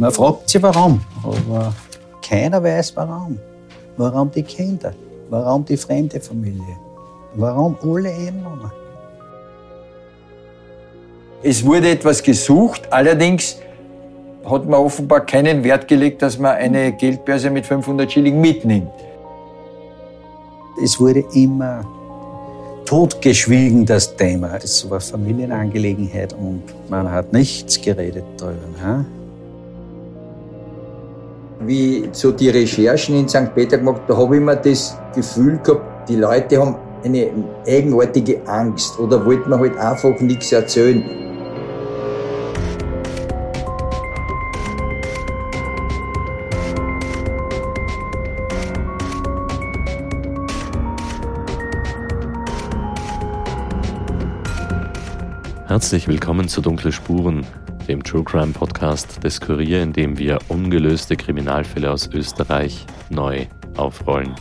Man fragt sich warum, aber keiner weiß warum. Warum die Kinder? Warum die fremde Familie? Warum alle Einwohner? Es wurde etwas gesucht, allerdings hat man offenbar keinen Wert gelegt, dass man eine Geldbörse mit 500 Schilling mitnimmt. Es wurde immer totgeschwiegen, das Thema. Das war Familienangelegenheit und man hat nichts geredet darüber wie so die Recherchen in St. Peter gemacht, da habe ich mir das Gefühl gehabt, die Leute haben eine eigenartige Angst oder wollten mir halt einfach nichts erzählen. Herzlich willkommen zu Dunkle Spuren, dem True Crime Podcast des Kurier, in dem wir ungelöste Kriminalfälle aus Österreich neu aufrollen.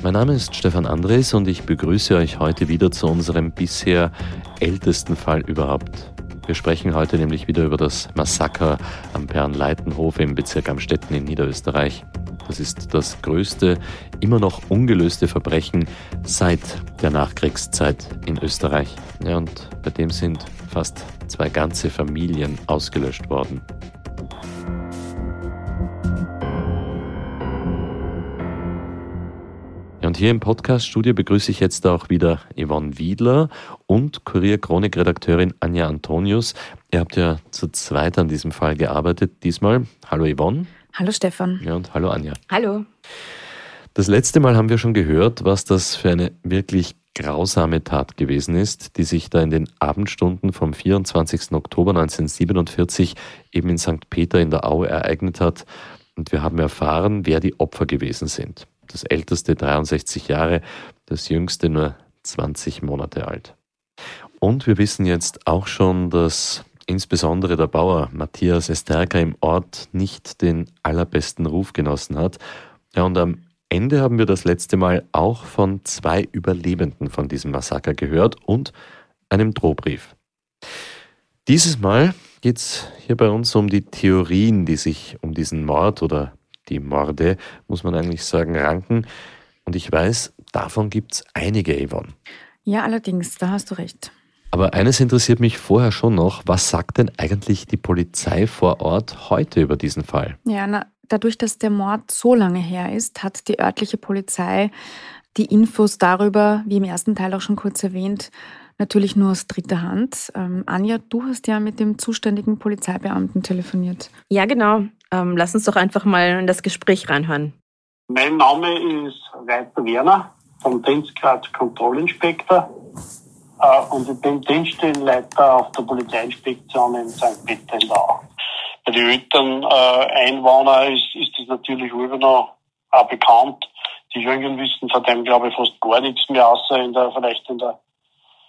Mein Name ist Stefan Andres und ich begrüße euch heute wieder zu unserem bisher ältesten Fall überhaupt. Wir sprechen heute nämlich wieder über das Massaker am Bernleitenhof im Bezirk Amstetten in Niederösterreich. Das ist das größte, immer noch ungelöste Verbrechen seit der Nachkriegszeit in Österreich. Ja, und bei dem sind fast zwei ganze Familien ausgelöscht worden. und hier im Podcast-Studio begrüße ich jetzt auch wieder Yvonne Wiedler und Kurier-Chronik-Redakteurin Anja Antonius. Ihr habt ja zu zweit an diesem Fall gearbeitet. Diesmal, hallo Yvonne. Hallo Stefan. Ja, und hallo Anja. Hallo. Das letzte Mal haben wir schon gehört, was das für eine wirklich grausame Tat gewesen ist, die sich da in den Abendstunden vom 24. Oktober 1947 eben in St. Peter in der Au ereignet hat. Und wir haben erfahren, wer die Opfer gewesen sind. Das älteste 63 Jahre, das jüngste nur 20 Monate alt. Und wir wissen jetzt auch schon, dass insbesondere der Bauer Matthias Esterka im Ort nicht den allerbesten Ruf genossen hat. Ja, und am Ende haben wir das letzte Mal auch von zwei Überlebenden von diesem Massaker gehört und einem Drohbrief. Dieses Mal geht es hier bei uns um die Theorien, die sich um diesen Mord oder die Morde, muss man eigentlich sagen, ranken. Und ich weiß, davon gibt es einige, Yvonne. Ja, allerdings, da hast du recht. Aber eines interessiert mich vorher schon noch. Was sagt denn eigentlich die Polizei vor Ort heute über diesen Fall? Ja, na, dadurch, dass der Mord so lange her ist, hat die örtliche Polizei die Infos darüber, wie im ersten Teil auch schon kurz erwähnt, natürlich nur aus dritter Hand. Ähm, Anja, du hast ja mit dem zuständigen Polizeibeamten telefoniert. Ja, genau. Ähm, lass uns doch einfach mal in das Gespräch reinhören. Mein Name ist Reiter Werner vom Dienstgrad Kontrollinspektor. Äh, und ich bin Dienststellenleiter auf der Polizeiinspektion in St. Peter in der Au. Bei den älteren äh, Einwohnern ist, ist das natürlich immer noch auch bekannt. Die Jüngeren wissen von dem, glaube ich, fast gar nichts mehr, außer in der, vielleicht in der,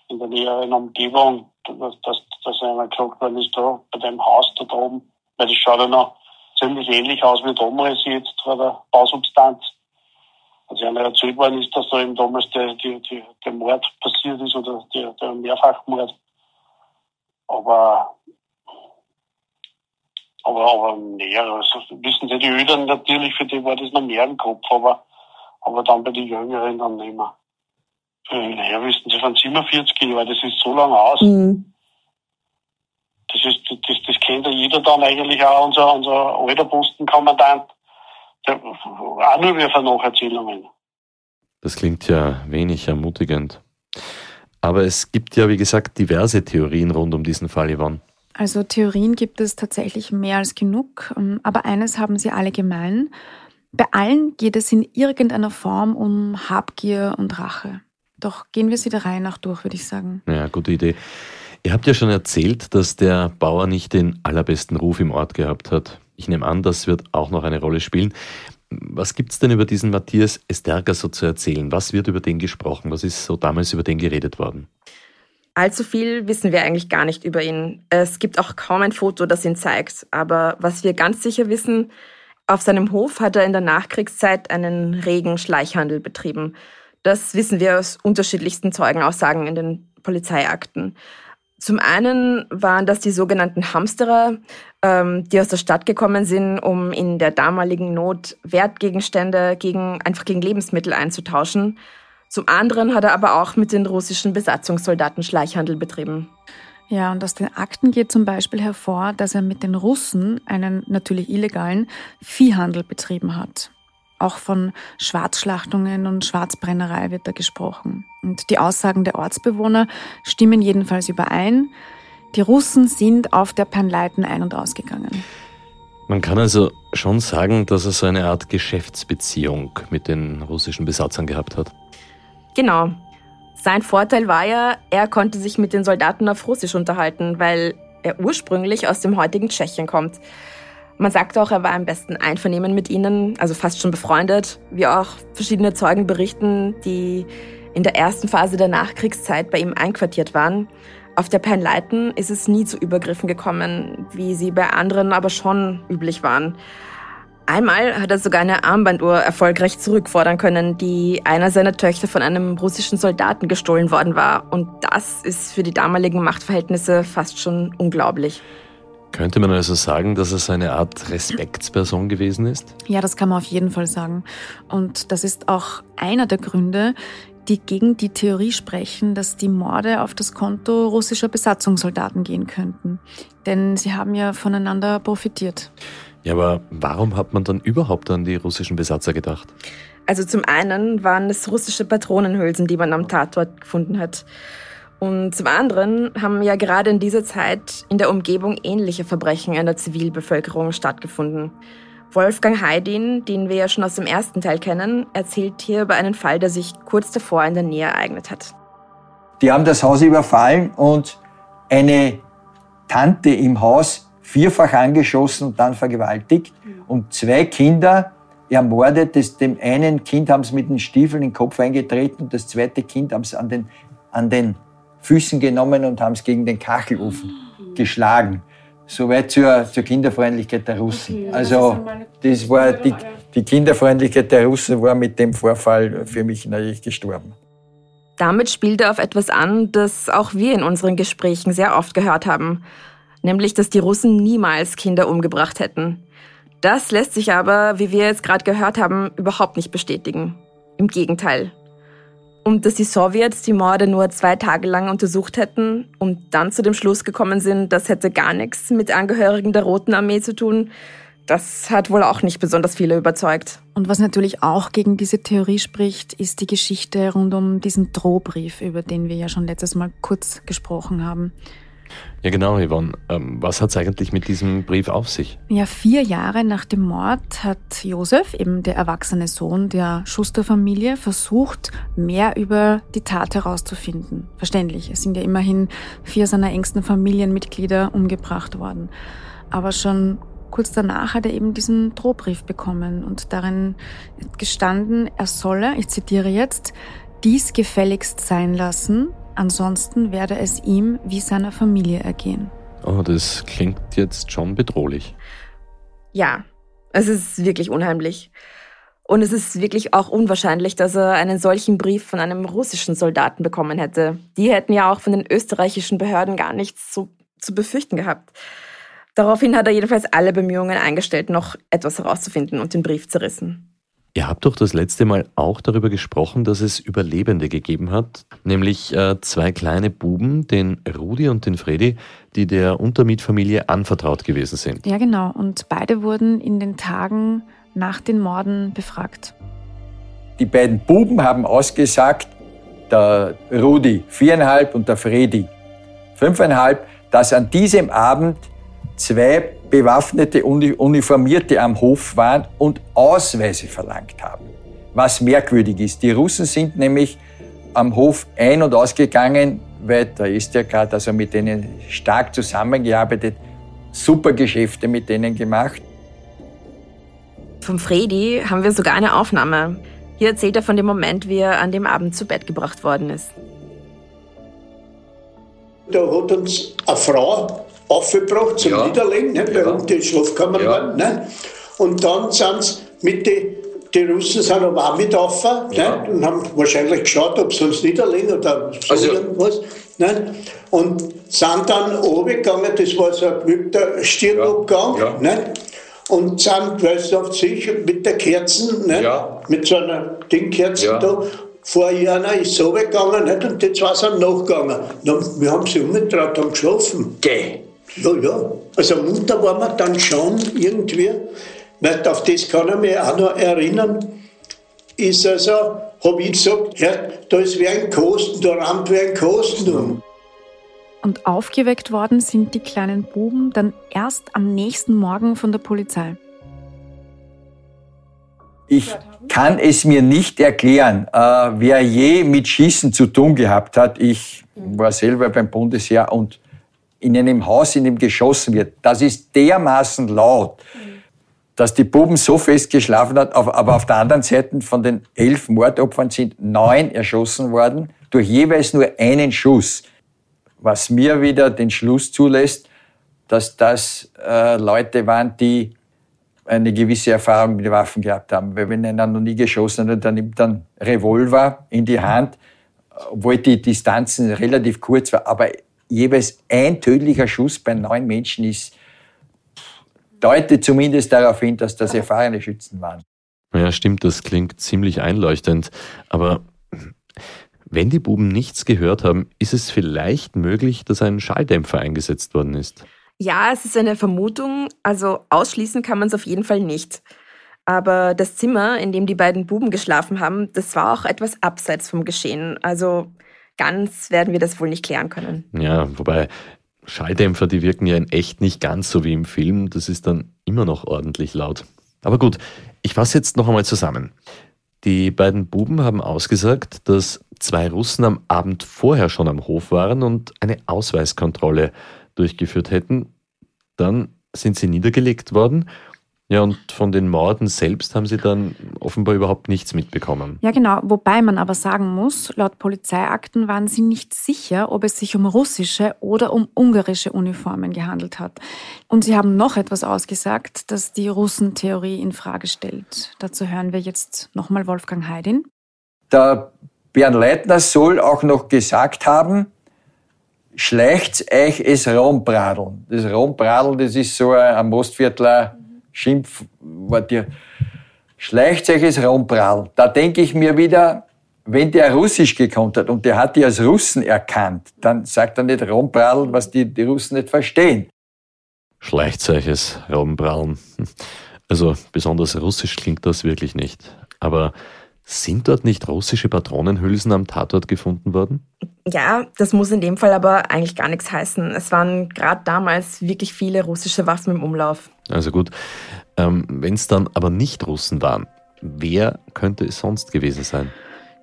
in der näheren Umgebung, dass, dass, dass einer gesagt worden ist, da bei dem Haus da oben, weil das schaut ja noch ziemlich ähnlich aus wie damals jetzt vor der Bausubstanz. Also einer erzählt worden ist, dass da eben damals der, der, der, der Mord passiert ist oder der, der Mehrfachmord. Aber, aber, aber näher, also wissen Sie, die Eltern natürlich, für die war das noch mehr im Kopf, aber, aber dann bei den Jüngeren dann nicht mehr. Naja, wissen Sie, von 47 Jahren, das ist so lange aus. Mhm. Das ist, das, das kennt ja jeder dann eigentlich auch, unser, unser alter Postenkommandant auch nur mehr von Nacherzählungen. Das klingt ja wenig ermutigend. Aber es gibt ja, wie gesagt, diverse Theorien rund um diesen Fall, Yvonne. Also Theorien gibt es tatsächlich mehr als genug, ähm, aber eines haben sie alle gemein. Bei allen geht es in irgendeiner Form um Habgier und Rache. Doch gehen wir sie der Reihe nach durch, würde ich sagen. Ja, gute Idee. Ihr habt ja schon erzählt, dass der Bauer nicht den allerbesten Ruf im Ort gehabt hat. Ich nehme an, das wird auch noch eine Rolle spielen. Was gibt es denn über diesen Matthias Esterger so zu erzählen? Was wird über den gesprochen? Was ist so damals über den geredet worden? Allzu viel wissen wir eigentlich gar nicht über ihn. Es gibt auch kaum ein Foto, das ihn zeigt. Aber was wir ganz sicher wissen, auf seinem Hof hat er in der Nachkriegszeit einen regen Schleichhandel betrieben. Das wissen wir aus unterschiedlichsten Zeugenaussagen in den Polizeiakten. Zum einen waren das die sogenannten Hamsterer, ähm, die aus der Stadt gekommen sind, um in der damaligen Not Wertgegenstände gegen, einfach gegen Lebensmittel einzutauschen. Zum anderen hat er aber auch mit den russischen Besatzungssoldaten Schleichhandel betrieben. Ja, und aus den Akten geht zum Beispiel hervor, dass er mit den Russen einen natürlich illegalen Viehhandel betrieben hat. Auch von Schwarzschlachtungen und Schwarzbrennerei wird da gesprochen. Und die Aussagen der Ortsbewohner stimmen jedenfalls überein. Die Russen sind auf der Panleiten ein- und ausgegangen. Man kann also schon sagen, dass er so eine Art Geschäftsbeziehung mit den russischen Besatzern gehabt hat. Genau. Sein Vorteil war ja, er konnte sich mit den Soldaten auf Russisch unterhalten, weil er ursprünglich aus dem heutigen Tschechien kommt. Man sagt auch, er war im besten Einvernehmen mit ihnen, also fast schon befreundet, wie auch verschiedene Zeugen berichten, die in der ersten Phase der Nachkriegszeit bei ihm einquartiert waren. Auf der Penleiten ist es nie zu Übergriffen gekommen, wie sie bei anderen aber schon üblich waren. Einmal hat er sogar eine Armbanduhr erfolgreich zurückfordern können, die einer seiner Töchter von einem russischen Soldaten gestohlen worden war. Und das ist für die damaligen Machtverhältnisse fast schon unglaublich. Könnte man also sagen, dass er so eine Art Respektsperson gewesen ist? Ja, das kann man auf jeden Fall sagen. Und das ist auch einer der Gründe, die gegen die Theorie sprechen, dass die Morde auf das Konto russischer Besatzungssoldaten gehen könnten. Denn sie haben ja voneinander profitiert. Ja, aber warum hat man dann überhaupt an die russischen Besatzer gedacht? Also zum einen waren es russische Patronenhülsen, die man am Tatort gefunden hat. Und zum anderen haben ja gerade in dieser Zeit in der Umgebung ähnliche Verbrechen in der Zivilbevölkerung stattgefunden. Wolfgang Heidin, den wir ja schon aus dem ersten Teil kennen, erzählt hier über einen Fall, der sich kurz davor in der Nähe ereignet hat. Die haben das Haus überfallen und eine Tante im Haus vierfach angeschossen und dann vergewaltigt und zwei Kinder ermordet. Das, dem einen Kind haben sie mit den Stiefeln in den Kopf eingetreten und das zweite Kind haben sie an den, an den Füßen genommen und haben es gegen den Kachelofen geschlagen. Soweit zur, zur Kinderfreundlichkeit der Russen. Okay, also das war die, die Kinderfreundlichkeit der Russen war mit dem Vorfall für mich natürlich gestorben. Damit spielt er auf etwas an, das auch wir in unseren Gesprächen sehr oft gehört haben nämlich dass die Russen niemals Kinder umgebracht hätten. Das lässt sich aber, wie wir jetzt gerade gehört haben, überhaupt nicht bestätigen. Im Gegenteil. Und dass die Sowjets die Morde nur zwei Tage lang untersucht hätten und dann zu dem Schluss gekommen sind, das hätte gar nichts mit Angehörigen der Roten Armee zu tun, das hat wohl auch nicht besonders viele überzeugt. Und was natürlich auch gegen diese Theorie spricht, ist die Geschichte rund um diesen Drohbrief, über den wir ja schon letztes Mal kurz gesprochen haben. Ja, genau, Yvonne. Ähm, was hat es eigentlich mit diesem Brief auf sich? Ja, vier Jahre nach dem Mord hat Josef, eben der erwachsene Sohn der Schuster-Familie, versucht, mehr über die Tat herauszufinden. Verständlich, es sind ja immerhin vier seiner engsten Familienmitglieder umgebracht worden. Aber schon kurz danach hat er eben diesen Drohbrief bekommen und darin gestanden, er solle, ich zitiere jetzt, dies gefälligst sein lassen, Ansonsten werde es ihm wie seiner Familie ergehen. Oh, das klingt jetzt schon bedrohlich. Ja, es ist wirklich unheimlich. Und es ist wirklich auch unwahrscheinlich, dass er einen solchen Brief von einem russischen Soldaten bekommen hätte. Die hätten ja auch von den österreichischen Behörden gar nichts zu, zu befürchten gehabt. Daraufhin hat er jedenfalls alle Bemühungen eingestellt, noch etwas herauszufinden und den Brief zerrissen. Ihr habt doch das letzte Mal auch darüber gesprochen, dass es Überlebende gegeben hat, nämlich äh, zwei kleine Buben, den Rudi und den Fredi, die der Untermietfamilie anvertraut gewesen sind. Ja, genau. Und beide wurden in den Tagen nach den Morden befragt. Die beiden Buben haben ausgesagt, der Rudi viereinhalb und der Fredi fünfeinhalb, dass an diesem Abend zwei bewaffnete Uniformierte am Hof waren und Ausweise verlangt haben. Was merkwürdig ist, die Russen sind nämlich am Hof ein- und ausgegangen, weil da ist ja gerade also mit denen stark zusammengearbeitet, super Geschäfte mit denen gemacht. Vom Fredi haben wir sogar eine Aufnahme. Hier erzählt er von dem Moment, wie er an dem Abend zu Bett gebracht worden ist. Da hat uns eine Frau aufgebracht zum ja. Niederlegen, ne, bei ja. uns die Schlafkammer ja. waren. Ne? Und dann sind sie mit den die Russen sind aber auch mit auf ja. ne? und haben wahrscheinlich geschaut, ob sie uns niederlegen oder so also, irgendwas. Ne? Und sind dann runtergegangen, das war so ein geübter Stirnabgang. Ja. Ne? Und sind, weißt du, auf sich mit der Kerzen, ne? Ja. mit so einer Dingkerzen ja. da, vor einer ist so weggegangen nicht? und die zwei sind nachgegangen. Wir haben sie umgetraut, haben geschlafen. Geh. Ja, ja. Also munter war man dann schon irgendwie, weil auf das kann ich mich auch noch erinnern, ist also, habe ich gesagt, ja, da ist wer ein Kosten, da rammt wer ein Kosten um. Und aufgeweckt worden sind die kleinen Buben dann erst am nächsten Morgen von der Polizei. Ich kann es mir nicht erklären, äh, wer je mit Schießen zu tun gehabt hat. Ich war selber beim Bundesheer und in einem Haus, in dem geschossen wird, das ist dermaßen laut, dass die Buben so fest geschlafen hat. Aber auf der anderen Seite von den elf Mordopfern sind neun erschossen worden durch jeweils nur einen Schuss. Was mir wieder den Schluss zulässt, dass das äh, Leute waren, die eine gewisse Erfahrung mit Waffen gehabt haben. Weil wenn einer noch nie geschossen hat, dann nimmt dann Revolver in die Hand, obwohl die Distanzen relativ kurz waren. Aber jeweils ein tödlicher Schuss bei neun Menschen ist, deutet zumindest darauf hin, dass das erfahrene Schützen waren. Ja, stimmt, das klingt ziemlich einleuchtend. Aber wenn die Buben nichts gehört haben, ist es vielleicht möglich, dass ein Schalldämpfer eingesetzt worden ist. Ja, es ist eine Vermutung, also ausschließen kann man es auf jeden Fall nicht. Aber das Zimmer, in dem die beiden Buben geschlafen haben, das war auch etwas abseits vom Geschehen. Also ganz werden wir das wohl nicht klären können. Ja, wobei Schalldämpfer, die wirken ja in echt nicht ganz so wie im Film. Das ist dann immer noch ordentlich laut. Aber gut, ich fasse jetzt noch einmal zusammen. Die beiden Buben haben ausgesagt, dass zwei Russen am Abend vorher schon am Hof waren und eine Ausweiskontrolle durchgeführt hätten. Dann sind sie niedergelegt worden. Ja, und von den Morden selbst haben sie dann offenbar überhaupt nichts mitbekommen. Ja, genau. Wobei man aber sagen muss, laut Polizeiakten waren sie nicht sicher, ob es sich um russische oder um ungarische Uniformen gehandelt hat. Und sie haben noch etwas ausgesagt, das die Russentheorie in Frage stellt. Dazu hören wir jetzt nochmal Wolfgang Heidin. Der Bernd Leitner soll auch noch gesagt haben, schleicht euch es Rombradeln. Das Rombradeln, das ist so ein Mostviertler Schimpfwort. Schleicht euch es Rombradeln. Da denke ich mir wieder, wenn der Russisch gekonnt hat und der hat die als Russen erkannt, dann sagt er nicht Rombradeln, was die, die Russen nicht verstehen. Schleichzeiches Rombrallen. Also besonders russisch klingt das wirklich nicht. Aber sind dort nicht russische Patronenhülsen am Tatort gefunden worden? Ja, das muss in dem Fall aber eigentlich gar nichts heißen. Es waren gerade damals wirklich viele russische Waffen im Umlauf. Also gut, ähm, wenn es dann aber nicht Russen waren, wer könnte es sonst gewesen sein?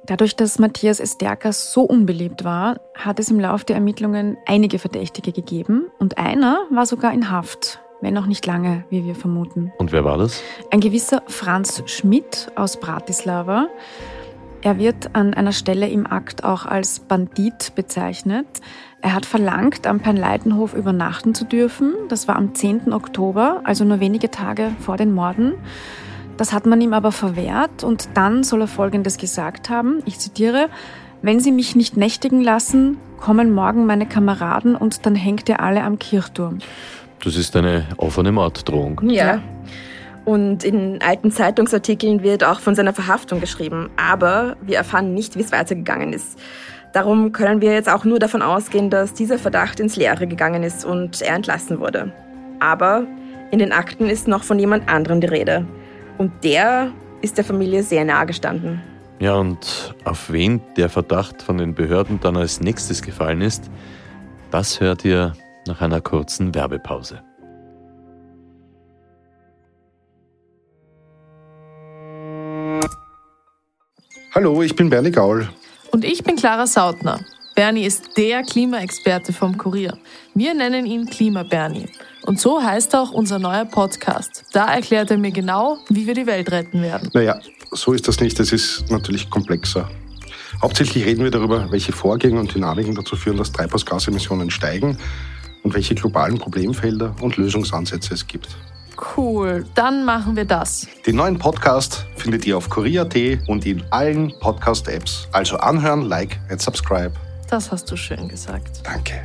Dadurch, dass Matthias Esterka so unbeliebt war, hat es im Laufe der Ermittlungen einige Verdächtige gegeben und einer war sogar in Haft wenn auch nicht lange, wie wir vermuten. Und wer war das? Ein gewisser Franz Schmidt aus Bratislava. Er wird an einer Stelle im Akt auch als Bandit bezeichnet. Er hat verlangt, am Pernleitenhof übernachten zu dürfen. Das war am 10. Oktober, also nur wenige Tage vor den Morden. Das hat man ihm aber verwehrt und dann soll er Folgendes gesagt haben, ich zitiere, wenn Sie mich nicht nächtigen lassen, kommen morgen meine Kameraden und dann hängt ihr alle am Kirchturm. Das ist eine offene Morddrohung. Ja. Und in alten Zeitungsartikeln wird auch von seiner Verhaftung geschrieben. Aber wir erfahren nicht, wie es weitergegangen ist. Darum können wir jetzt auch nur davon ausgehen, dass dieser Verdacht ins Leere gegangen ist und er entlassen wurde. Aber in den Akten ist noch von jemand anderem die Rede. Und der ist der Familie sehr nahe gestanden. Ja, und auf wen der Verdacht von den Behörden dann als nächstes gefallen ist, das hört ihr nach einer kurzen Werbepause. Hallo, ich bin Bernie Gaul. Und ich bin Clara Sautner. Bernie ist der Klimaexperte vom Kurier. Wir nennen ihn Klima Bernie. Und so heißt auch unser neuer Podcast. Da erklärt er mir genau, wie wir die Welt retten werden. Naja, so ist das nicht. Es ist natürlich komplexer. Hauptsächlich reden wir darüber, welche Vorgänge und Dynamiken dazu führen, dass Treibhausgasemissionen steigen und welche globalen Problemfelder und Lösungsansätze es gibt. Cool, dann machen wir das. Den neuen Podcast findet ihr auf Korea.at und in allen Podcast-Apps. Also anhören, like und subscribe. Das hast du schön gesagt. Danke.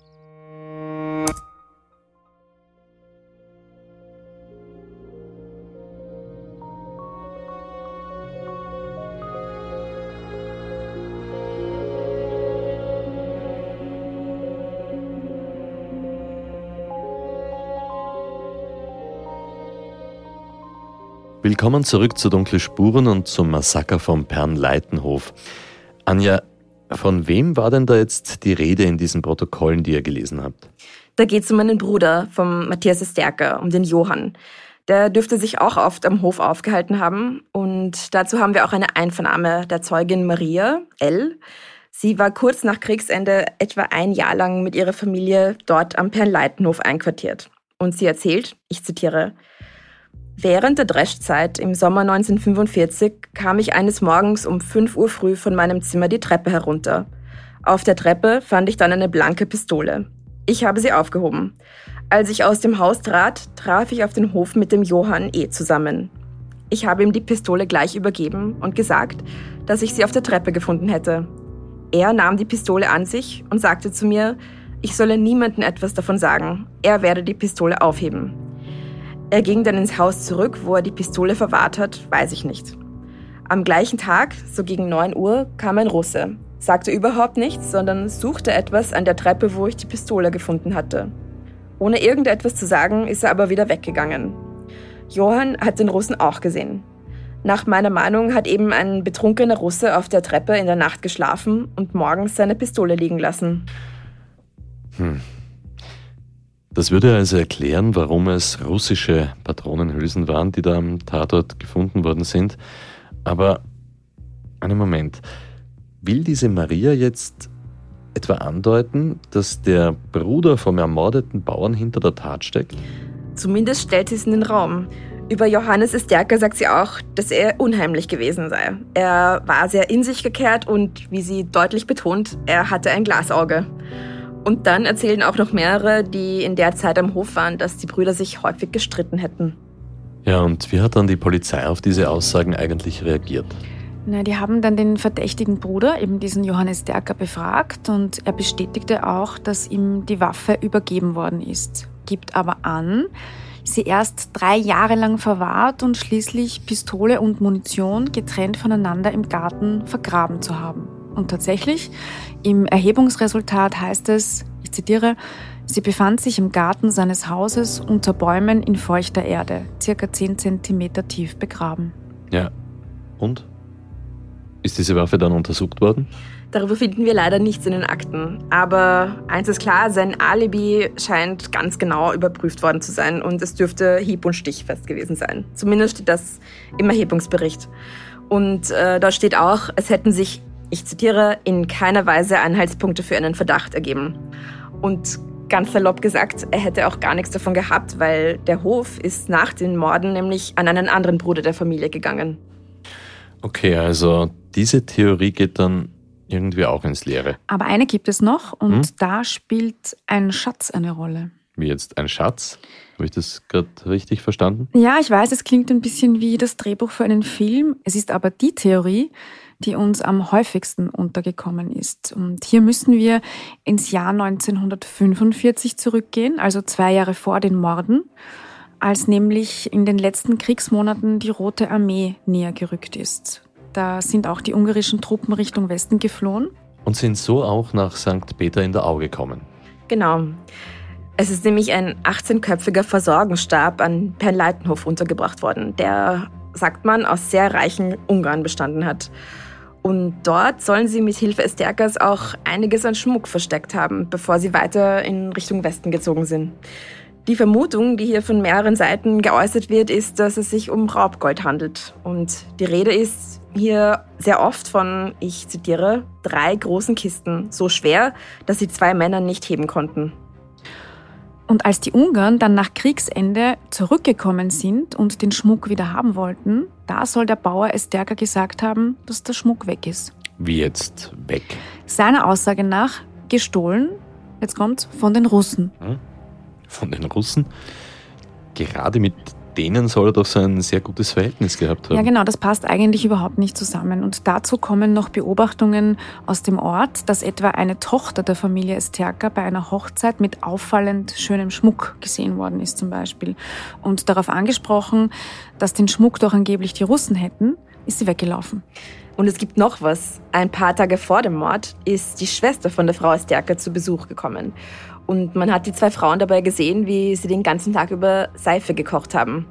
Willkommen zurück zu Dunkle Spuren und zum Massaker vom Pernleitenhof. Anja, von wem war denn da jetzt die Rede in diesen Protokollen, die ihr gelesen habt? Da geht es um meinen Bruder, vom Matthias Stärker, um den Johann. Der dürfte sich auch oft am Hof aufgehalten haben. Und dazu haben wir auch eine Einvernahme der Zeugin Maria L. Sie war kurz nach Kriegsende etwa ein Jahr lang mit ihrer Familie dort am Pernleitenhof einquartiert. Und sie erzählt, ich zitiere, Während der Dreschzeit im Sommer 1945 kam ich eines Morgens um 5 Uhr früh von meinem Zimmer die Treppe herunter. Auf der Treppe fand ich dann eine blanke Pistole. Ich habe sie aufgehoben. Als ich aus dem Haus trat, traf ich auf den Hof mit dem Johann E. zusammen. Ich habe ihm die Pistole gleich übergeben und gesagt, dass ich sie auf der Treppe gefunden hätte. Er nahm die Pistole an sich und sagte zu mir, ich solle niemandem etwas davon sagen. Er werde die Pistole aufheben. Er ging dann ins Haus zurück, wo er die Pistole verwahrt hat, weiß ich nicht. Am gleichen Tag, so gegen 9 Uhr, kam ein Russe, sagte überhaupt nichts, sondern suchte etwas an der Treppe, wo ich die Pistole gefunden hatte. Ohne irgendetwas zu sagen, ist er aber wieder weggegangen. Johann hat den Russen auch gesehen. Nach meiner Meinung hat eben ein betrunkener Russe auf der Treppe in der Nacht geschlafen und morgens seine Pistole liegen lassen. Hm. Das würde also erklären, warum es russische Patronenhülsen waren, die da am Tatort gefunden worden sind. Aber einen Moment. Will diese Maria jetzt etwa andeuten, dass der Bruder vom ermordeten Bauern hinter der Tat steckt? Zumindest stellt sie es in den Raum. Über Johannes Esterker sagt sie auch, dass er unheimlich gewesen sei. Er war sehr in sich gekehrt und, wie sie deutlich betont, er hatte ein Glasauge. Und dann erzählen auch noch mehrere, die in der Zeit am Hof waren, dass die Brüder sich häufig gestritten hätten. Ja, und wie hat dann die Polizei auf diese Aussagen eigentlich reagiert? Na, die haben dann den verdächtigen Bruder, eben diesen Johannes Derker, befragt und er bestätigte auch, dass ihm die Waffe übergeben worden ist, gibt aber an, sie erst drei Jahre lang verwahrt und schließlich Pistole und Munition getrennt voneinander im Garten vergraben zu haben. Und tatsächlich, im Erhebungsresultat heißt es, ich zitiere, sie befand sich im Garten seines Hauses unter Bäumen in feuchter Erde, circa 10 cm tief begraben. Ja. Und? Ist diese Waffe dann untersucht worden? Darüber finden wir leider nichts in den Akten. Aber eins ist klar, sein Alibi scheint ganz genau überprüft worden zu sein und es dürfte hieb- und stichfest gewesen sein. Zumindest steht das im Erhebungsbericht. Und äh, da steht auch, es hätten sich ich zitiere, in keiner Weise Anhaltspunkte für einen Verdacht ergeben. Und ganz salopp gesagt, er hätte auch gar nichts davon gehabt, weil der Hof ist nach den Morden nämlich an einen anderen Bruder der Familie gegangen. Okay, also diese Theorie geht dann irgendwie auch ins Leere. Aber eine gibt es noch und hm? da spielt ein Schatz eine Rolle. Wie jetzt ein Schatz? Habe ich das gerade richtig verstanden? Ja, ich weiß, es klingt ein bisschen wie das Drehbuch für einen Film. Es ist aber die Theorie, die uns am häufigsten untergekommen ist. Und hier müssen wir ins Jahr 1945 zurückgehen, also zwei Jahre vor den Morden, als nämlich in den letzten Kriegsmonaten die Rote Armee näher gerückt ist. Da sind auch die ungarischen Truppen Richtung Westen geflohen. und sind so auch nach St. Peter in der Au gekommen. Genau. Es ist nämlich ein 18-köpfiger Versorgungsstab an Perleitenhof untergebracht worden, der, sagt man, aus sehr reichen Ungarn bestanden hat. Und dort sollen sie mit Hilfe Esterkas auch einiges an Schmuck versteckt haben, bevor sie weiter in Richtung Westen gezogen sind. Die Vermutung, die hier von mehreren Seiten geäußert wird, ist, dass es sich um Raubgold handelt. Und die Rede ist hier sehr oft von, ich zitiere, drei großen Kisten, so schwer, dass sie zwei Männer nicht heben konnten. Und als die Ungarn dann nach Kriegsende zurückgekommen sind und den Schmuck wieder haben wollten, da soll der Bauer Esterka gesagt haben, dass der Schmuck weg ist. Wie jetzt weg? Seiner Aussage nach gestohlen, jetzt kommt's, von den Russen. Hm? Von den Russen? Gerade mit denen soll er doch so ein sehr gutes Verhältnis gehabt haben. Ja, genau, das passt eigentlich überhaupt nicht zusammen. Und dazu kommen noch Beobachtungen aus dem Ort, dass etwa eine Tochter der Familie Esterka bei einer Hochzeit mit auffallend schönem Schmuck gesehen worden ist zum Beispiel. Und darauf angesprochen, dass den Schmuck doch angeblich die Russen hätten, ist sie weggelaufen. Und es gibt noch was. Ein paar Tage vor dem Mord ist die Schwester von der Frau Esterka zu Besuch gekommen. Und man hat die zwei Frauen dabei gesehen, wie sie den ganzen Tag über Seife gekocht haben.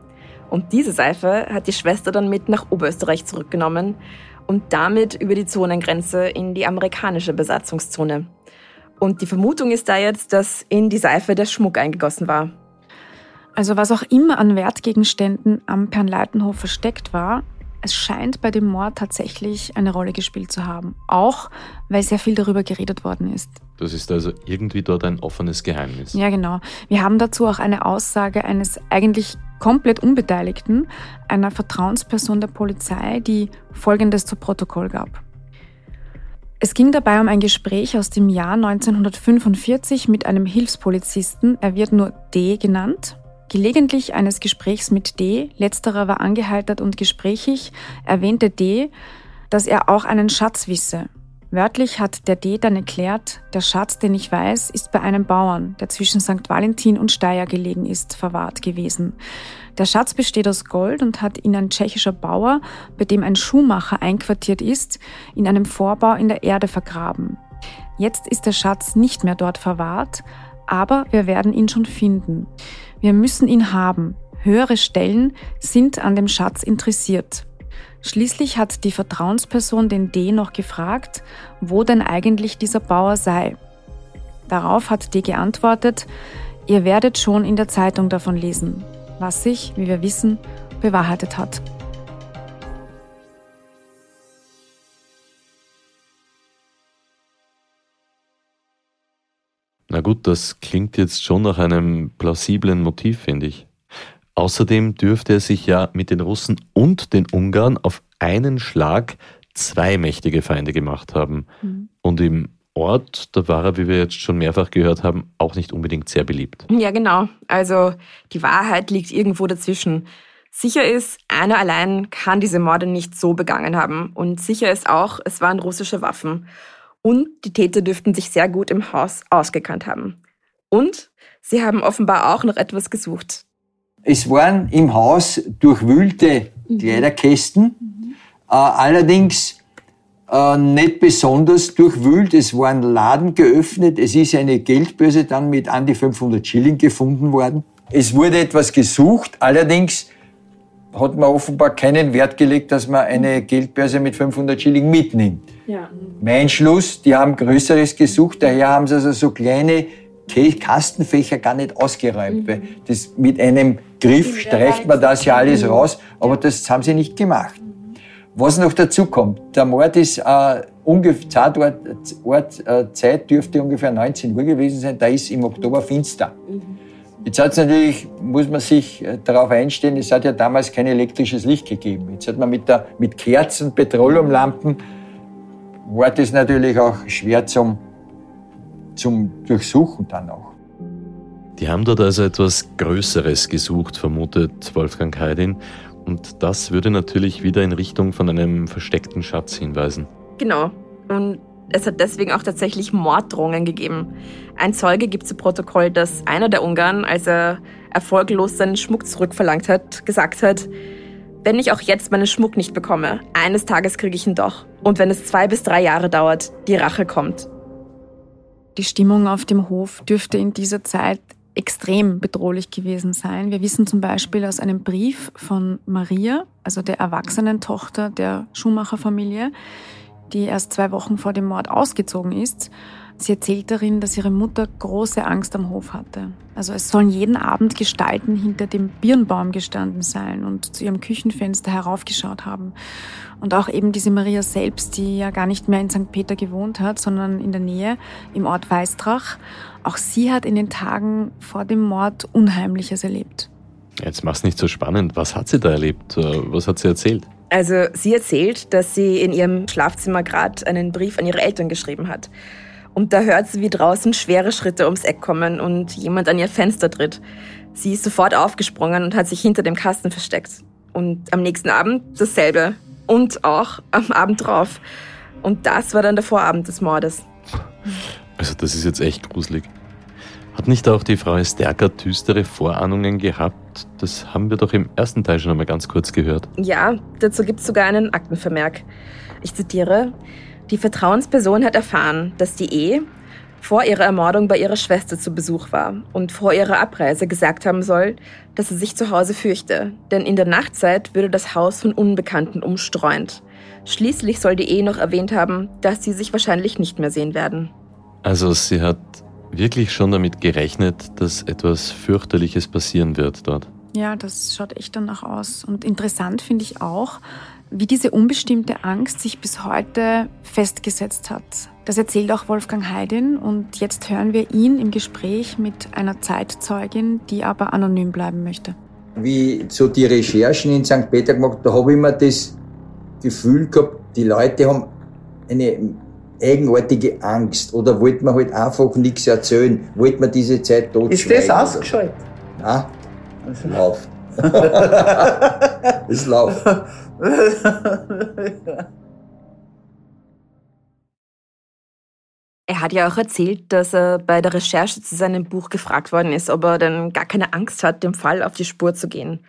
Und diese Seife hat die Schwester dann mit nach Oberösterreich zurückgenommen und damit über die Zonengrenze in die amerikanische Besatzungszone. Und die Vermutung ist da jetzt, dass in die Seife der Schmuck eingegossen war. Also was auch immer an Wertgegenständen am Pernleitenhof versteckt war, es scheint bei dem Mord tatsächlich eine Rolle gespielt zu haben. Auch weil sehr viel darüber geredet worden ist. Das ist also irgendwie dort ein offenes Geheimnis. Ja, genau. Wir haben dazu auch eine Aussage eines eigentlich komplett Unbeteiligten, einer Vertrauensperson der Polizei, die Folgendes zu Protokoll gab. Es ging dabei um ein Gespräch aus dem Jahr 1945 mit einem Hilfspolizisten, er wird nur D genannt, gelegentlich eines Gesprächs mit D, letzterer war angeheitert und gesprächig, erwähnte D, dass er auch einen Schatz wisse, Wörtlich hat der D dann erklärt, der Schatz, den ich weiß, ist bei einem Bauern, der zwischen St. Valentin und Steyr gelegen ist, verwahrt gewesen. Der Schatz besteht aus Gold und hat ihn ein tschechischer Bauer, bei dem ein Schuhmacher einquartiert ist, in einem Vorbau in der Erde vergraben. Jetzt ist der Schatz nicht mehr dort verwahrt, aber wir werden ihn schon finden. Wir müssen ihn haben. Höhere Stellen sind an dem Schatz interessiert. Schließlich hat die Vertrauensperson den D noch gefragt, wo denn eigentlich dieser Bauer sei. Darauf hat D geantwortet, ihr werdet schon in der Zeitung davon lesen, was sich, wie wir wissen, bewahrheitet hat. Na gut, das klingt jetzt schon nach einem plausiblen Motiv, finde ich. Außerdem dürfte er sich ja mit den Russen und den Ungarn auf einen Schlag zwei mächtige Feinde gemacht haben. Mhm. Und im Ort, da war er, wie wir jetzt schon mehrfach gehört haben, auch nicht unbedingt sehr beliebt. Ja, genau. Also die Wahrheit liegt irgendwo dazwischen. Sicher ist, einer allein kann diese Morde nicht so begangen haben. Und sicher ist auch, es waren russische Waffen. Und die Täter dürften sich sehr gut im Haus ausgekannt haben. Und sie haben offenbar auch noch etwas gesucht. Es waren im Haus durchwühlte mhm. Kleiderkästen, mhm. Äh, allerdings äh, nicht besonders durchwühlt. Es waren Laden geöffnet. Es ist eine Geldbörse dann mit an die 500 Schilling gefunden worden. Es wurde etwas gesucht, allerdings hat man offenbar keinen Wert gelegt, dass man eine Geldbörse mit 500 Schilling mitnimmt. Ja. Mein Schluss, die haben Größeres gesucht, daher haben sie also so kleine Kastenfächer gar nicht ausgeräumt, mhm. weil das mit einem Griff streicht man das ja alles raus, aber das haben sie nicht gemacht. Was noch dazu kommt, der Mord ist äh, ungefähr, Tatort, Ort, äh, Zeit dürfte ungefähr 19 Uhr gewesen sein, da ist im Oktober finster. Jetzt hat es natürlich, muss man sich äh, darauf einstellen, es hat ja damals kein elektrisches Licht gegeben. Jetzt hat man mit, der, mit Kerzen, Petroleumlampen, war das natürlich auch schwer zum, zum Durchsuchen dann auch. Die haben dort also etwas Größeres gesucht, vermutet Wolfgang Heidin. Und das würde natürlich wieder in Richtung von einem versteckten Schatz hinweisen. Genau. Und es hat deswegen auch tatsächlich Morddrohungen gegeben. Ein Zeuge gibt zu Protokoll, dass einer der Ungarn, als er erfolglos seinen Schmuck zurückverlangt hat, gesagt hat, Wenn ich auch jetzt meinen Schmuck nicht bekomme, eines Tages kriege ich ihn doch. Und wenn es zwei bis drei Jahre dauert, die Rache kommt. Die Stimmung auf dem Hof dürfte in dieser Zeit extrem bedrohlich gewesen sein. Wir wissen zum Beispiel aus einem Brief von Maria, also der erwachsenen Tochter der Schumacher-Familie, die erst zwei Wochen vor dem Mord ausgezogen ist. Sie erzählt darin, dass ihre Mutter große Angst am Hof hatte. Also es sollen jeden Abend Gestalten hinter dem Birnbaum gestanden sein und zu ihrem Küchenfenster heraufgeschaut haben. Und auch eben diese Maria selbst, die ja gar nicht mehr in St. Peter gewohnt hat, sondern in der Nähe im Ort Weißdrach. Auch sie hat in den Tagen vor dem Mord Unheimliches erlebt. Jetzt mach's nicht so spannend. Was hat sie da erlebt? Äh, was hat sie erzählt? Also sie erzählt, dass sie in ihrem Schlafzimmer gerade einen Brief an ihre Eltern geschrieben hat. Und da hört sie, wie draußen schwere Schritte ums Eck kommen und jemand an ihr Fenster tritt. Sie ist sofort aufgesprungen und hat sich hinter dem Kasten versteckt. Und am nächsten Abend dasselbe. Und auch am Abend drauf. Und das war dann der Vorabend des Mordes. Also das ist jetzt echt gruselig. Hat nicht auch die Frau Esterka düstere Vorahnungen gehabt? Das haben wir doch im ersten Teil schon einmal ganz kurz gehört. Ja, dazu gibt es sogar einen Aktenvermerk. Ich zitiere, die Vertrauensperson hat erfahren, dass die E vor ihrer Ermordung bei ihrer Schwester zu Besuch war und vor ihrer Abreise gesagt haben soll, dass sie sich zu Hause fürchte, denn in der Nachtzeit würde das Haus von Unbekannten umstreunt. Schließlich soll die E noch erwähnt haben, dass sie sich wahrscheinlich nicht mehr sehen werden. Also sie hat wirklich schon damit gerechnet, dass etwas fürchterliches passieren wird dort. Ja, das schaut echt danach aus. Und interessant finde ich auch, wie diese unbestimmte Angst sich bis heute festgesetzt hat. Das erzählt auch Wolfgang Heidin und jetzt hören wir ihn im Gespräch mit einer Zeitzeugin, die aber anonym bleiben möchte. Wie so die Recherchen in St. Peter gemacht, da habe ich immer das Gefühl gehabt, die Leute haben eine eigenartige Angst oder wollte man halt einfach nichts erzählen, wollte man diese Zeit tot Ist das ausgeschaltet? Nein, es läuft. es läuft. Er hat ja auch erzählt, dass er bei der Recherche zu seinem Buch gefragt worden ist, ob er denn gar keine Angst hat, dem Fall auf die Spur zu gehen.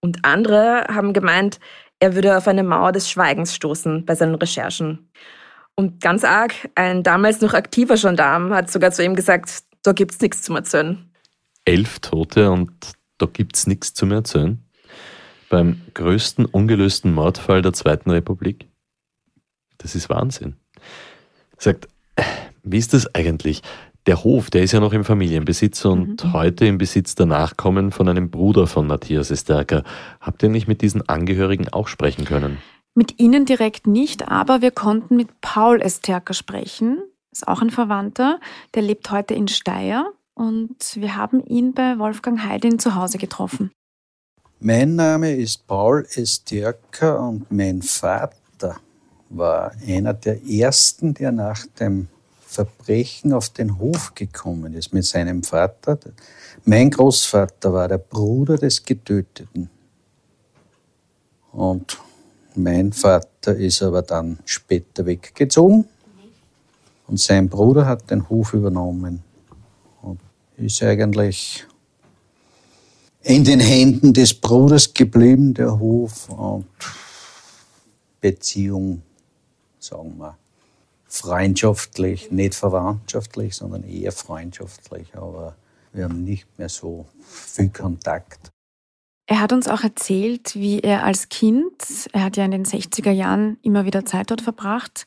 Und andere haben gemeint, er würde auf eine Mauer des Schweigens stoßen bei seinen Recherchen. Und ganz arg, ein damals noch aktiver Gendarm hat sogar zu ihm gesagt, da gibt's nichts zum Erzählen. Elf Tote und da gibt's nichts zum Erzählen? beim größten ungelösten Mordfall der Zweiten Republik? Das ist Wahnsinn. Sagt, wie ist das eigentlich? Der Hof, der ist ja noch im Familienbesitz und mhm. heute im Besitz der Nachkommen von einem Bruder von Matthias Esterker. Habt ihr nicht mit diesen Angehörigen auch sprechen können? Mit ihnen direkt nicht, aber wir konnten mit Paul Esterker sprechen. Ist auch ein Verwandter. Der lebt heute in Steyr und wir haben ihn bei Wolfgang Heidin zu Hause getroffen. Mein Name ist Paul Estierker und mein Vater war einer der ersten, der nach dem Verbrechen auf den Hof gekommen ist mit seinem Vater. Mein Großvater war der Bruder des Getöteten. Und mein Vater ist aber dann später weggezogen. Und sein Bruder hat den Hof übernommen. Und ist eigentlich in den Händen des Bruders geblieben, der Hof und Beziehung, sagen wir, freundschaftlich, nicht verwandtschaftlich, sondern eher freundschaftlich, aber wir haben nicht mehr so viel Kontakt. Er hat uns auch erzählt, wie er als Kind, er hat ja in den 60er Jahren immer wieder Zeit dort verbracht,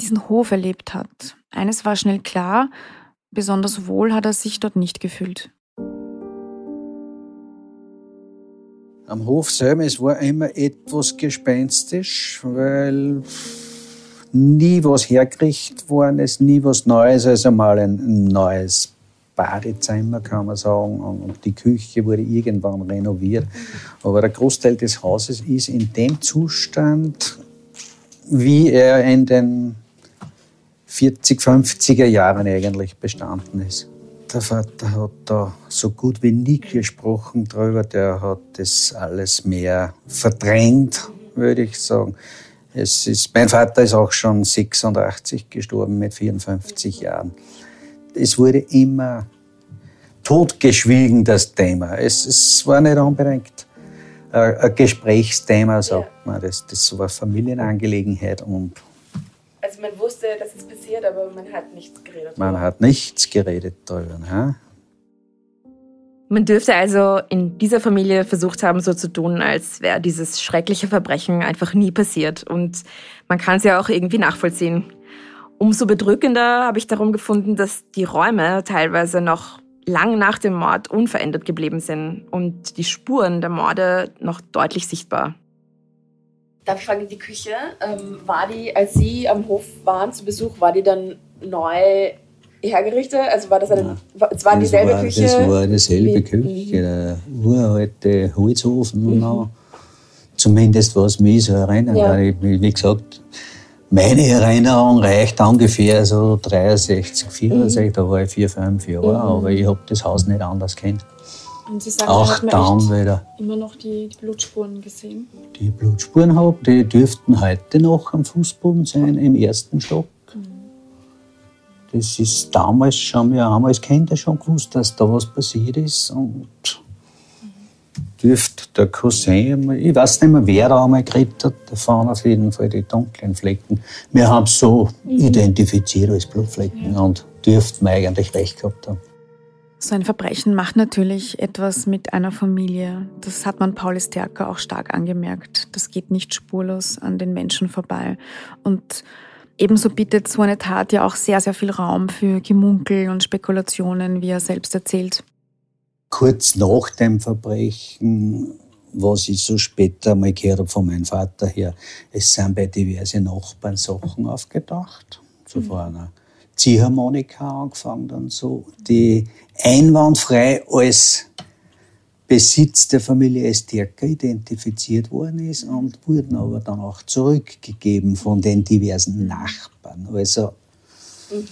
diesen Hof erlebt hat. Eines war schnell klar, besonders wohl hat er sich dort nicht gefühlt. Am Hof selber, es war immer etwas gespenstisch, weil nie was hergerichtet worden ist, nie was Neues, also mal ein neues Badezimmer, kann man sagen, und die Küche wurde irgendwann renoviert. Aber der Großteil des Hauses ist in dem Zustand, wie er in den 40, 50er Jahren eigentlich bestanden ist. Der Vater hat da so gut wie nie gesprochen drüber. Der hat das alles mehr verdrängt, würde ich sagen. Es ist, mein Vater ist auch schon 86 gestorben mit 54 Jahren. Es wurde immer totgeschwiegen, das Thema. Es, es war nicht unbedingt ein Gesprächsthema, sagt ja. man. Das, das war Familienangelegenheit und also man wusste, dass es passiert, aber man hat nichts geredet. Man hat nichts geredet darüber. Ne? Man dürfte also in dieser Familie versucht haben, so zu tun, als wäre dieses schreckliche Verbrechen einfach nie passiert. Und man kann es ja auch irgendwie nachvollziehen. Umso bedrückender habe ich darum gefunden, dass die Räume teilweise noch lang nach dem Mord unverändert geblieben sind und die Spuren der Morde noch deutlich sichtbar. Darf ich fragen, die Küche, ähm, war die, als Sie am Hof waren zu Besuch, war die dann neu hergerichtet? Also war das eine, ja, es war das dieselbe war, Küche? Das war dieselbe Küche, der uralte Holzofen. Mhm. Zumindest was mich so erinnert. Ja. wie gesagt, meine Erinnerung reicht ungefähr so 63, 64, mhm. da war ich vier, fünf Jahre, mhm. aber ich habe das Haus nicht anders kennt. Und Sie sagen, auch hat man wieder. immer noch die, die, Blutspuren gesehen? Die Blutspuren habe, die dürften heute noch am Fußboden sein, im ersten Stock. Mhm. Das ist damals schon, wir haben als Kinder schon gewusst, dass da was passiert ist. Und dürfte der Cousin, ich weiß nicht mehr, wer da einmal geredet hat, da fahren auf jeden Fall die dunklen Flecken. Wir haben es so mhm. identifiziert als Blutflecken und dürften wir eigentlich recht gehabt haben. So ein Verbrechen macht natürlich etwas mit einer Familie. Das hat man Pauli Stärker auch stark angemerkt. Das geht nicht spurlos an den Menschen vorbei. Und ebenso bietet so eine Tat ja auch sehr, sehr viel Raum für Gemunkel und Spekulationen, wie er selbst erzählt. Kurz nach dem Verbrechen, was ich so später mal gehört habe von meinem Vater her, es sind bei diversen Nachbarn Sachen aufgedacht. So mhm. einer Ziehharmonika angefangen und so, die einwandfrei als Besitz der Familie Estierker identifiziert worden ist und wurden aber dann auch zurückgegeben von den diversen Nachbarn. Also mhm.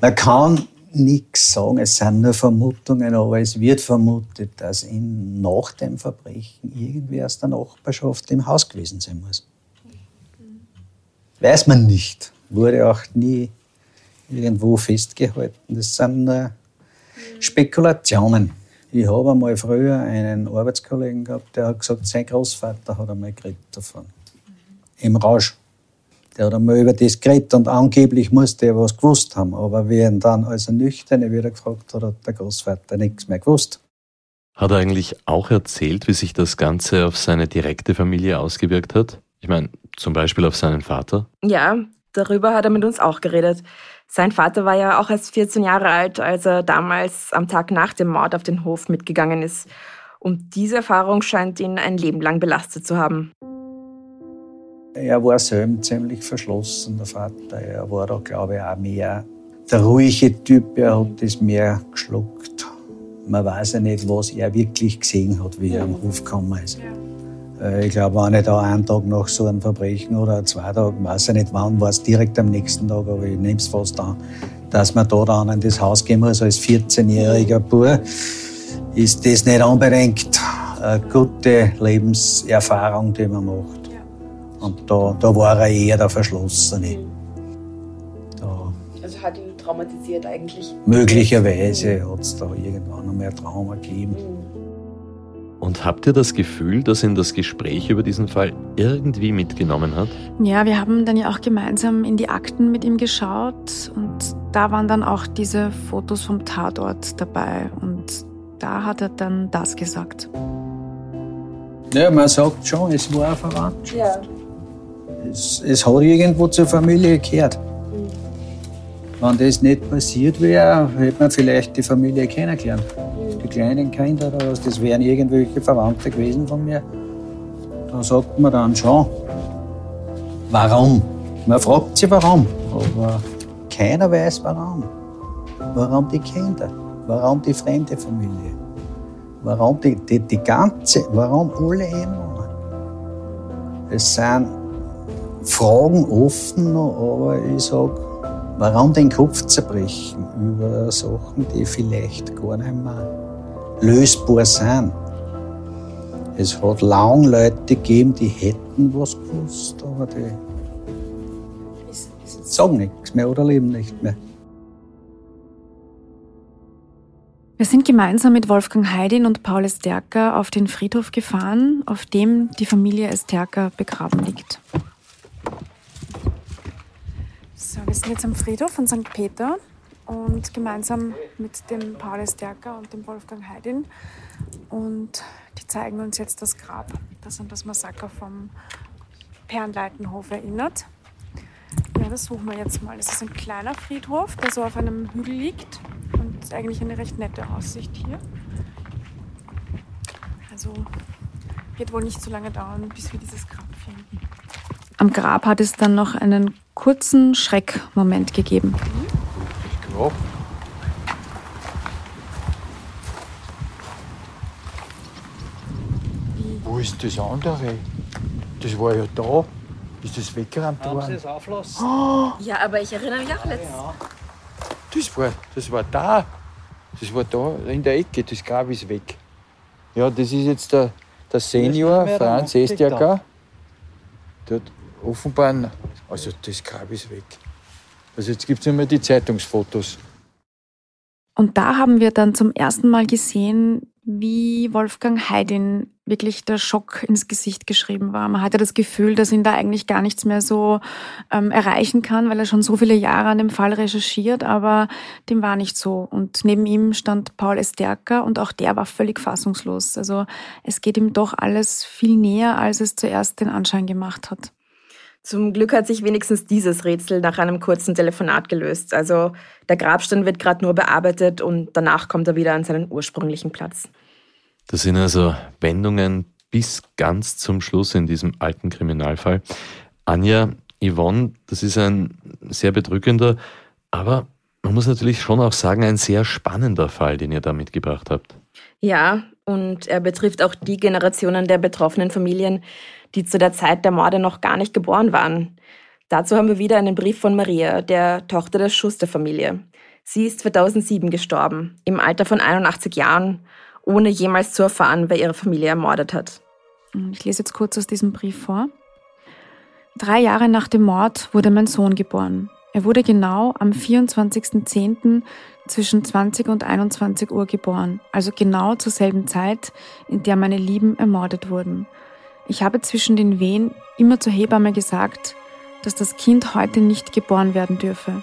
man kann nichts sagen, es sind nur Vermutungen, aber es wird vermutet, dass in, nach dem Verbrechen irgendwer aus der Nachbarschaft im Haus gewesen sein muss. Weiß man nicht, wurde auch nie irgendwo festgehalten. Das sind nur Spekulationen. Ich habe einmal früher einen Arbeitskollegen gehabt, der hat gesagt, sein Großvater hat einmal geredet davon. Im Rausch. Der hat einmal über das geredet und angeblich musste er was gewusst haben. Aber wie ihn dann als er Nüchterne wieder gefragt hat, hat der Großvater nichts mehr gewusst. Hat er eigentlich auch erzählt, wie sich das Ganze auf seine direkte Familie ausgewirkt hat? Ich meine, zum Beispiel auf seinen Vater? Ja, darüber hat er mit uns auch geredet. Sein Vater war ja auch erst 14 Jahre alt, als er damals am Tag nach dem Mord auf den Hof mitgegangen ist. Und diese Erfahrung scheint ihn ein Leben lang belastet zu haben. Er war selber ziemlich verschlossen, der Vater. Er war da, glaube ich, auch mehr der ruhige Typ. Er hat das mehr geschluckt. Man weiß ja nicht, was er wirklich gesehen hat, wie er am Hof gekommen ist. Äh, ich glaube, wenn ich da einen Tag nach so einem Verbrechen oder zwei Tage, weiß ich nicht wann, war es direkt am nächsten Tag, aber ich nehme es fast an, dass man da dann in das Haus gehen muss als 14-jähriger Bub, ist das nicht unbedingt eine gute Lebenserfahrung, die man macht. Und da, da war er eher der Verschlossene. Da also hat ihn traumatisiert eigentlich? Möglicherweise hat es da irgendwann noch mehr Trauma gegeben. Und habt ihr das Gefühl, dass ihn das Gespräch über diesen Fall irgendwie mitgenommen hat? Ja, wir haben dann ja auch gemeinsam in die Akten mit ihm geschaut und da waren dann auch diese Fotos vom Tatort dabei und da hat er dann das gesagt. Ja, man sagt schon, es war verwandt. Ja. Es, es hat irgendwo zur Familie gehört. Wenn das nicht passiert wäre, hätte man vielleicht die Familie kennengelernt. Die kleinen Kinder oder was, das wären irgendwelche Verwandte gewesen von mir. Da sagt man dann schon, warum? Man fragt sich warum, aber keiner weiß warum. Warum die Kinder? Warum die fremde Familie? Warum die, die, die ganze, warum alle Änderungen? Es sind Fragen offen aber ich sage, warum den Kopf zerbrechen über Sachen, die vielleicht gar nicht mehr lösbar sind. Es hat lange Leute gegeben, die hätten was gewusst, aber die sagen nichts mehr oder leben nicht mehr. Wir sind gemeinsam mit Wolfgang Heidin und Paul Esterker auf den Friedhof gefahren, auf dem die Familie Esterker begraben liegt. So, wir sind jetzt am Friedhof von St. Peter und gemeinsam mit dem Paul Esterker und dem Wolfgang Heidin. Und die zeigen uns jetzt das Grab, das an das Massaker vom Perlenleitenhof erinnert. Ja, das suchen wir jetzt mal. Das ist ein kleiner Friedhof, der so auf einem Hügel liegt und ist eigentlich eine recht nette Aussicht hier. Also wird wohl nicht so lange dauern, bis wir dieses Grab finden. Am Grab hat es dann noch einen kurzen Schreckmoment gegeben. Grab. Wo ist das andere? Das war ja da. Ist das weggerammt Haben Sie worden? es auflassen? Oh, Ja, aber ich erinnere mich auch letztens. das, war, das war da. Das war da in der Ecke. Das Grab ist weg. Ja, das ist jetzt der, der Senior Franz Nachblick da. Estiaker. Der hat offenbar. Also, das Grab ist weg. Also, jetzt gibt es immer die Zeitungsfotos. Und da haben wir dann zum ersten Mal gesehen, wie Wolfgang Heidin wirklich der Schock ins Gesicht geschrieben war. Man hatte das Gefühl, dass ihn da eigentlich gar nichts mehr so ähm, erreichen kann, weil er schon so viele Jahre an dem Fall recherchiert, aber dem war nicht so. Und neben ihm stand Paul Esterker und auch der war völlig fassungslos. Also es geht ihm doch alles viel näher, als es zuerst den Anschein gemacht hat. Zum Glück hat sich wenigstens dieses Rätsel nach einem kurzen Telefonat gelöst. Also der Grabstein wird gerade nur bearbeitet und danach kommt er wieder an seinen ursprünglichen Platz. Das sind also Wendungen bis ganz zum Schluss in diesem alten Kriminalfall. Anja, Yvonne, das ist ein sehr bedrückender, aber man muss natürlich schon auch sagen, ein sehr spannender Fall, den ihr da mitgebracht habt. Ja, und er betrifft auch die Generationen der betroffenen Familien, die zu der Zeit der Morde noch gar nicht geboren waren. Dazu haben wir wieder einen Brief von Maria, der Tochter der Schuster-Familie. Sie ist 2007 gestorben, im Alter von 81 Jahren, ohne jemals zu erfahren, wer ihre Familie ermordet hat. Ich lese jetzt kurz aus diesem Brief vor. Drei Jahre nach dem Mord wurde mein Sohn geboren. Er wurde genau am 24.10. zwischen 20 und 21 Uhr geboren, also genau zur selben Zeit, in der meine Lieben ermordet wurden. Ich habe zwischen den Wehen immer zur Hebamme gesagt, dass das Kind heute nicht geboren werden dürfe,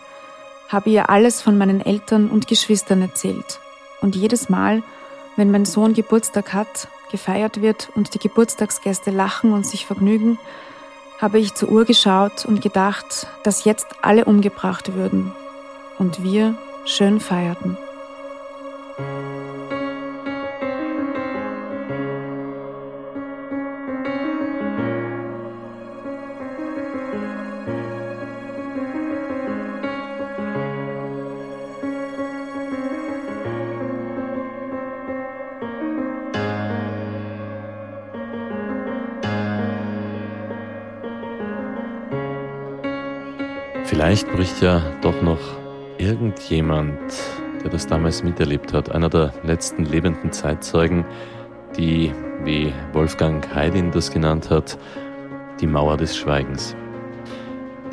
habe ihr alles von meinen Eltern und Geschwistern erzählt. Und jedes Mal, wenn mein Sohn Geburtstag hat, gefeiert wird und die Geburtstagsgäste lachen und sich vergnügen, habe ich zur Uhr geschaut und gedacht, dass jetzt alle umgebracht würden und wir schön feierten. Vielleicht bricht ja doch noch irgendjemand, der das damals miterlebt hat, einer der letzten lebenden Zeitzeugen, die, wie Wolfgang Heidin das genannt hat, die Mauer des Schweigens.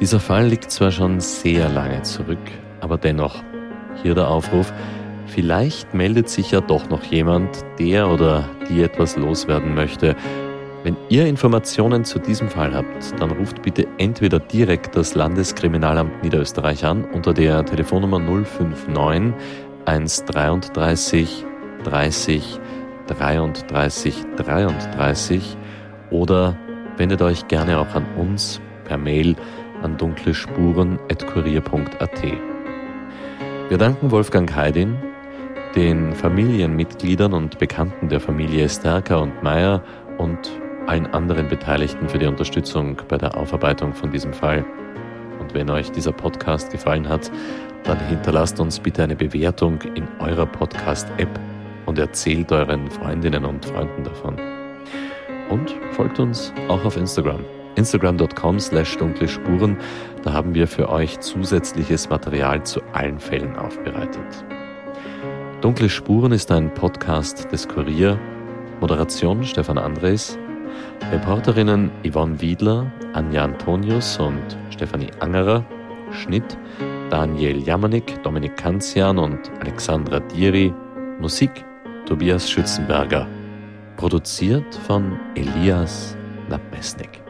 Dieser Fall liegt zwar schon sehr lange zurück, aber dennoch, hier der Aufruf, vielleicht meldet sich ja doch noch jemand, der oder die etwas loswerden möchte. Wenn ihr Informationen zu diesem Fall habt, dann ruft bitte entweder direkt das Landeskriminalamt Niederösterreich an unter der Telefonnummer 059 133 30 33 33 oder wendet euch gerne auch an uns per Mail an dunklespuren.kurier.at. Wir danken Wolfgang Heidin, den Familienmitgliedern und Bekannten der Familie Stärker und Meyer und allen anderen Beteiligten für die Unterstützung bei der Aufarbeitung von diesem Fall. Und wenn euch dieser Podcast gefallen hat, dann hinterlasst uns bitte eine Bewertung in eurer Podcast-App und erzählt euren Freundinnen und Freunden davon. Und folgt uns auch auf Instagram. Instagram.com slash dunkle Spuren. Da haben wir für euch zusätzliches Material zu allen Fällen aufbereitet. Dunkle Spuren ist ein Podcast des Kurier. Moderation Stefan Andres. Reporterinnen Yvonne Wiedler, Anja Antonius und Stefanie Angerer. Schnitt Daniel Jamanik, Dominik Kanzian und Alexandra Diri. Musik Tobias Schützenberger. Produziert von Elias Napesnik.